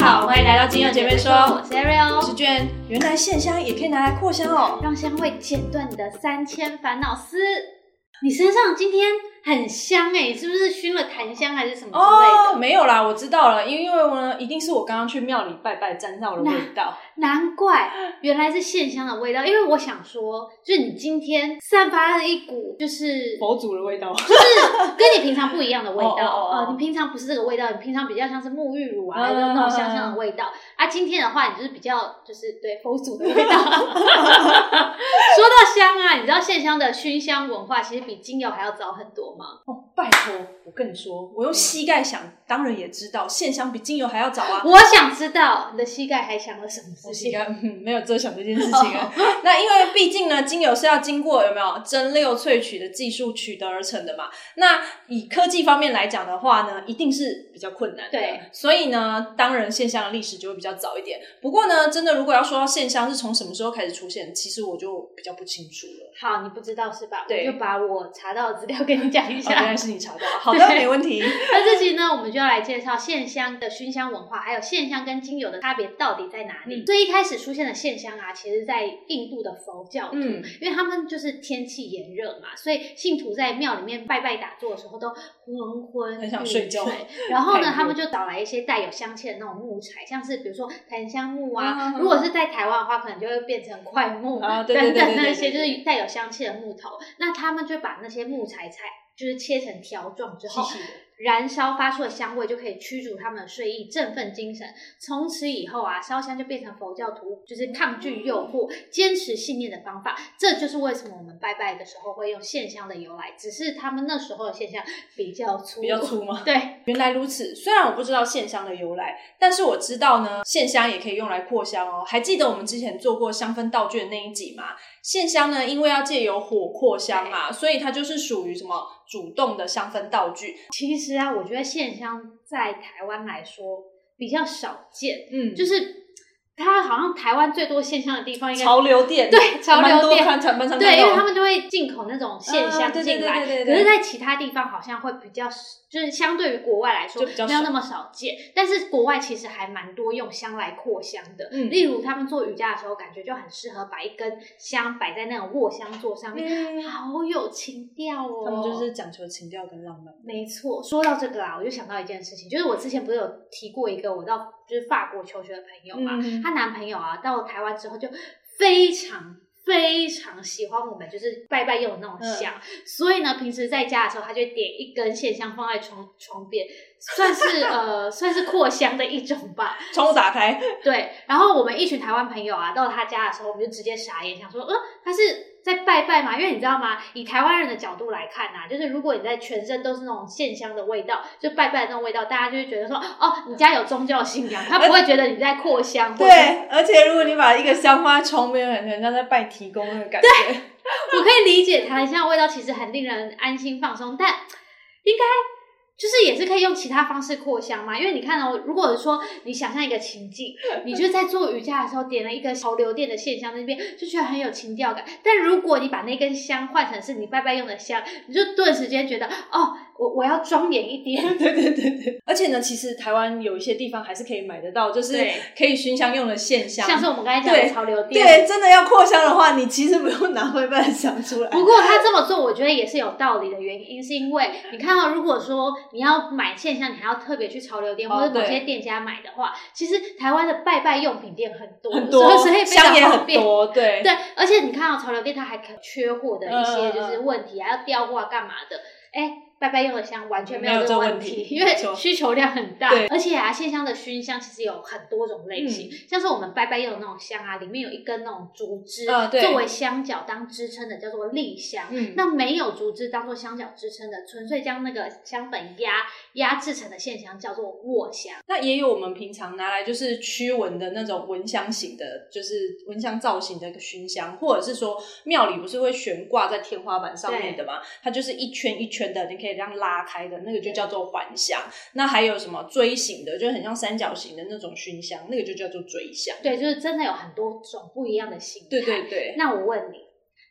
好，欢迎来到金友姐妹说，我是我 Ariel，是娟。原来线香也可以拿来扩香哦。让香味剪断你的三千烦恼丝。你身上今天很香哎、是不是熏了檀香还是什么之类的？哦，没有啦，我知道了，因为呢，一定是我刚刚去庙里拜拜沾到的味道。难怪 原来是线香的味道，因为我想说，就是你今天散发了一股就是佛祖的味道。就是跟你平常不一样的味道。哦哦哦哦呃，你平常不是这个味道，你平常比较像是沐浴乳啊，嗯就是那种香香的味道。啊，今天的话，你就是比较就是对佛祖的味道。说到香啊，你知道线香的熏香文化其实比精油还要早很多吗？哦，拜托，我跟你说，我用膝盖想，当然也知道线香比精油还要早啊。我想知道你的膝盖还想了什么事情？我膝盖、嗯、没有遮想这件事情啊。那因为毕竟呢，精油是要经过有没有蒸馏萃取的技术取得而成的嘛。那以科技方面来讲的话呢，一定是比较困难的。对，所以呢，当然线香的历史就会比较早一点。不过呢，真的如果要说到线香是从什么时候开始出现，其实我就比较不清楚了。好，你不知道是吧？对我就把我查到的资料跟你讲一下，原下。来是你查到，好的，没问题。那这期呢，我们就要来介绍线香的熏香文化，还有线香跟精油的差别到底在哪里。嗯最一开始出现的线香啊，其实在印度的佛教徒，嗯因为他们就是天气炎热嘛，所以信徒在庙里面拜拜打坐的时候都昏昏很想睡觉睡然后呢，他们就找来一些带有香气的那种木材，像是比如说檀香木啊，啊如果是在台湾的话，可能就会变成块木等等那些，就是带有香气的木头。那他们就把那些木材菜就是切成条状之后，细细的燃烧发出的香味就可以驱逐他们的睡意，振奋精神。从此以后啊，烧香就变成佛教徒就是抗拒诱惑、坚持信念的方法。这就是为什么我们拜拜的时候会用线香的由来。只是他们那时候的线香比较粗，比较粗吗？对，原来如此，虽然我不知道线香的由来，但是我知道呢，线香也可以用来扩香哦。还记得我们之前做过香氛道具的那一集吗？线香呢，因为要借由火扩香嘛，所以它就是属于什么主动的香氛道具。其实啊，我觉得线香在台湾来说比较少见，嗯，就是它好像台湾最多线香的地方应该潮流店，对潮流店。对，因为他们们就会进口那种线香进来，可是，在其他地方好像会比较，就是相对于国外来说没有那么少见。但是国外其实还蛮多用香来扩香的，嗯。例如他们做瑜伽的时候，感觉就很适合把一根香摆在那种卧香座上面，嗯，好有情调哦。他们就是讲求情调跟浪漫。没错，说到这个啊，我就想到一件事情，就是我之前不是有提过一个我到就是法国求学的朋友嘛，嗯。她男朋友啊到台湾之后就非常非常喜欢我们就是拜拜用的那种香，所以呢，平时在家的时候，他就点一根线香放在床床边，算是呃算是扩香的一种吧。窗户打开，对，然后我们一群台湾朋友啊，到他家的时候，我们就直接傻眼，想说，呃，他是在拜拜嘛？因为你知道吗？以台湾人的角度来看啊，就是如果你在全身都是那种线香的味道，就拜拜的那种味道，大家就会觉得说，哦，你家有宗教信仰，他不会觉得你在扩香。对，而且如果你把一个香放在窗边，很人家在拜提公那个感觉。对 我可以理解檀香的味道其实很令人安心放松，但应该就是也是可以用其他方式扩香嘛。因为你看哦，如果说你想象一个情境，你就在做瑜伽的时候点了一根潮流店的线香那边，就觉得很有情调感。但如果你把那根香换成是你拜拜用的香，你就顿时间觉得哦，我我要庄严一点。对对对对，而且呢，其实台湾有一些地方还是可以买得到，就是可以熏香用的线香，像是我们刚才讲的潮流店，对，真的要扩香的话，你其实不用拿回拜的香出来。不过他这么做，我觉得也是有道理的原因，是因为你看到，如果说你要买线香，你还要特别去潮流店哦或者某些店家买的话，其实台湾的拜拜用品店很多，很多 所以非常香也方便。很多，对对，而且你看到潮流店，它还可缺货的一些就是问题，还要调货啊干嘛的？哎，拜拜用的香完全没没有这个问题因为需求量很大对。而且啊，线香的熏香其实有很多种类嗯型，像是我们拜拜用的那种香啊，里面有一根那种竹枝、作为香脚当支撑的，叫做立香。嗯那没有竹枝当做香脚支撑的，纯粹将那个香粉压压制成的线香叫做卧香。那也有我们平常拿来就是驱蚊的那种蚊香型的，就是蚊香造型的一个熏香，或者是说庙里不是会悬挂在天花板上面的嘛？它就是一圈一圈的，你可以这样拉开的那个就叫做环香。那还有什么锥形的，就很像三角形的那种熏香，那个就叫做锥香。对，就是真的有很多种不一样的形态。对对对，那我问你，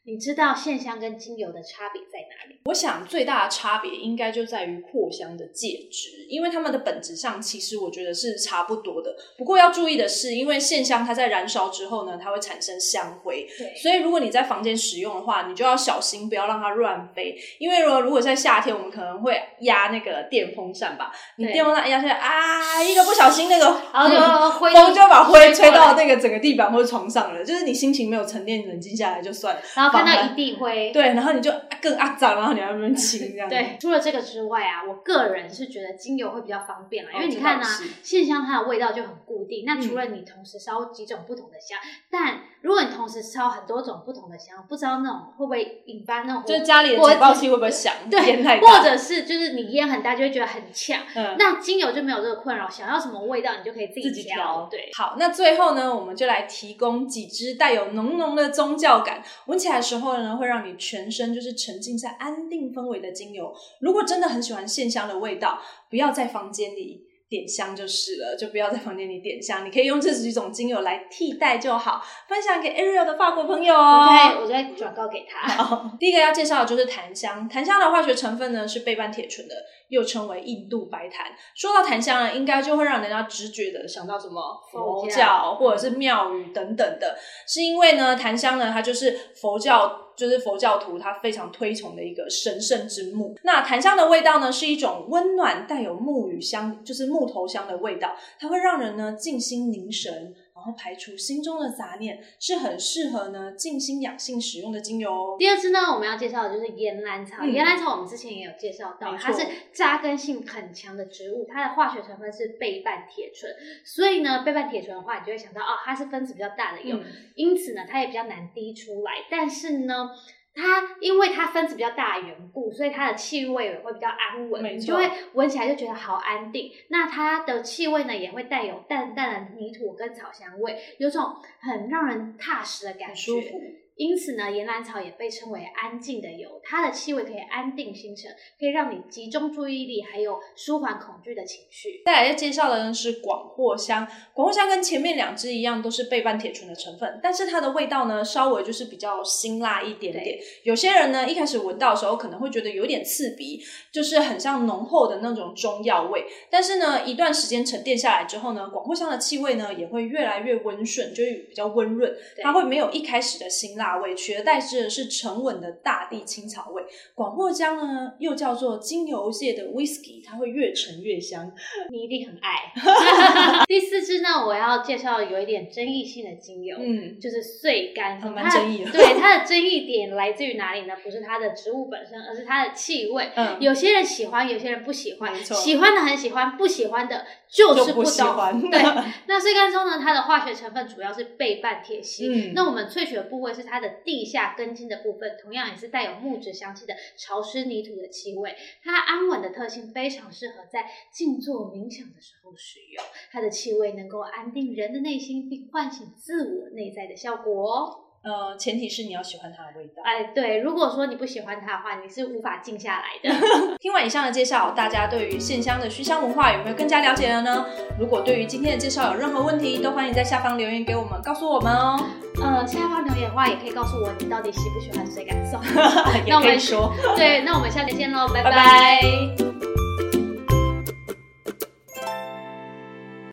你知道线香跟精油的差别在哪里？我想最大的差别应该就在于扩香的介质，因为它们的本质上其实我觉得是差不多的。不过要注意的是，因为线香它在燃烧之后呢，它会产生香灰，对所以如果你在房间使用的话，你就要小心不要让它乱飞。因为如果如果在夏天，我们可能会压那个电风扇吧，你电风扇压下来啊，一个不小心那个 然后风就把灰吹到那个整个地板或者床上了，就是你心情没有沉淀冷静下来就算了，然后看到一地灰。对，然后你就更肮脏，然后你还在那边亲这样子。对，除了这个之外啊，我个人是觉得精油会比较方便啦，因为哦你看啊这倒是，线香它的味道就很固定。那除了嗯你同时烧几种不同的香，但如果你同时烧很多种不同的香，不知道那种会不会引发那种就是家里的警报器会不会响？对或者是就是你烟很大就会觉得很呛。嗯。那精油就没有这个困扰，想要什么味道你就可以自自己调。调对，好，那最后呢，我们就来提供几支带有浓浓的宗教感，闻起来的时候呢，会让你全身就是沉浸在安定氛围的精油。如果真的很喜欢线香的味道，不要在房间里点香就是了，就不要在房间里点香，你可以用这几种精油来替代就好。分享给 Ariel 的法国朋友我哦。再我再转告给他。第一个要介绍的就是檀香。檀香的化学成分呢是倍半铁醇的，又称为印度白檀。说到檀香呢，应该就会让人家直觉的想到什么佛教或者是庙宇等等的，是因为呢，檀香呢它就是佛教。就是佛教徒他非常推崇的一个神圣之木。那檀香的味道呢，是一种温暖带有木语香，就是木头香的味道，它会让人呢静心凝神，然后排除心中的杂念，是很适合呢静心养性使用的精油哦。第二支呢，我们要介绍的就是岩兰草。嗯岩兰草我们之前也有介绍到，没错它是扎根性很强的植物，它的化学成分是倍半铁醇，所以呢，倍半铁醇的话，你就会想到哦，它是分子比较大的油，嗯因此呢，它也比较难滴出来。但是呢，它因为它分子比较大的缘故，所以它的气味也会比较安稳，你就会闻起来就觉得好安定。那它的气味呢，也会带有淡淡的泥土跟草香味，有种很让人踏实的感觉。舒服。因此呢，岩兰草也被称为安静的油，它的气味可以安定心神，可以让你集中注意力，还有舒缓恐惧的情绪。再来要介绍的呢是广藿香，广藿香跟前面两支一样，都是倍半铁醇的成分，但是它的味道呢稍微就是比较辛辣一点点。有些人呢一开始闻到的时候可能会觉得有点刺鼻，就是很像浓厚的那种中药味。但是呢，一段时间沉淀下来之后呢，广藿香的气味呢也会越来越温顺，就是比较温润，它会没有一开始的辛辣味，取而代之的是沉稳的大地青草味。广藿香呢又叫做精油界的 whisky，它会越沉越香。你一定很爱。第四支呢，我要介绍有一点争议性的精油，嗯，就是碎干很它蛮争议的对它的争议点来自于哪里呢？不是它的植物本身，而是它的气味。嗯有些人喜欢，有些人不喜欢。喜欢的很喜欢，不喜欢的就是就不喜。欢对，那碎干中呢，它的化学成分主要是倍半铁烯。嗯那我们萃取的部位是它的地下根茎的部分，同样也是带有木质香气的潮湿泥土的气味。它安稳的特性非常适合在静坐冥想的时候使用，它的气味能够安定人的内心，并唤醒自我内在的效果哦。呃，前提是你要喜欢它的味道。哎，对，如果说你不喜欢它的话，你是无法静下来的。听完以上的介绍，大家对于线香的熏香文化有没有更加了解了呢？如果对于今天的介绍有任何问题，都欢迎在下方留言给我们，告诉我们哦。呃，下方留言的话，也可以告诉我你到底喜不喜欢水感受。那我们说，对，那我们下期见喽，拜拜拜。